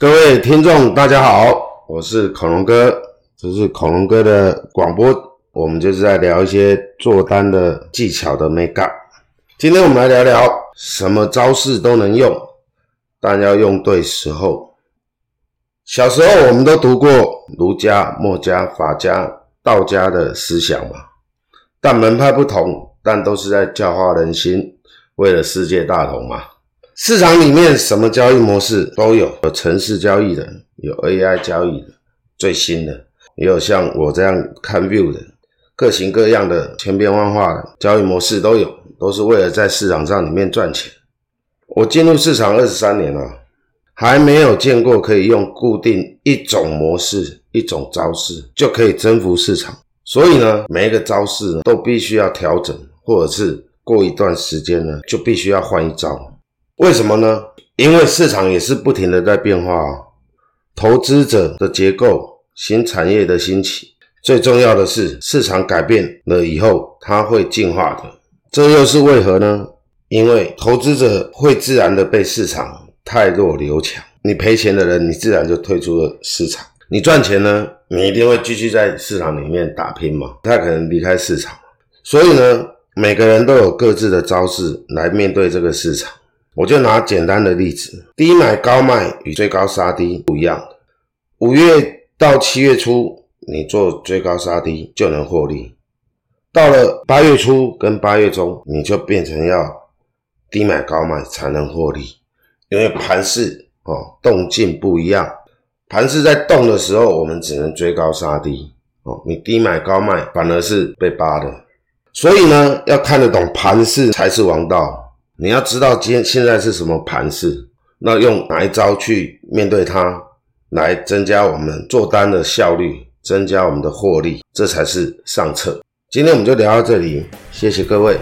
各位听众，大家好，我是恐龙哥，这是恐龙哥的广播，我们就是在聊一些做单的技巧的眉角。今天我们来聊聊什么招式都能用，但要用对时候。小时候我们都读过儒家、墨家、法家、道家的思想嘛，但门派不同，但都是在教化人心，为了世界大同嘛。市场里面什么交易模式都有，有程式交易的，有 AI 交易的，最新的也有像我这样看 view 的，各型各样的千变万化的交易模式都有，都是为了在市场上里面赚钱。我进入市场二十三年了，还没有见过可以用固定一种模式、一种招式就可以征服市场。所以呢，每一个招式都必须要调整，或者是过一段时间呢就必须要换一招。为什么呢？因为市场也是不停的在变化啊，投资者的结构、新产业的兴起，最重要的是市场改变了以后，它会进化的。这又是为何呢？因为投资者会自然的被市场汰弱留强，你赔钱的人，你自然就退出了市场；你赚钱呢，你一定会继续在市场里面打拼嘛，不太可能离开市场。所以呢，每个人都有各自的招式来面对这个市场。我就拿简单的例子，低买高卖与追高杀低不一样。五月到七月初，你做追高杀低就能获利；到了八月初跟八月中，你就变成要低买高卖才能获利，因为盘势哦动静不一样。盘势在动的时候，我们只能追高杀低哦，你低买高卖反而是被扒的。所以呢，要看得懂盘势才是王道。你要知道今天现在是什么盘势，那用哪一招去面对它，来增加我们做单的效率，增加我们的获利，这才是上策。今天我们就聊到这里，谢谢各位。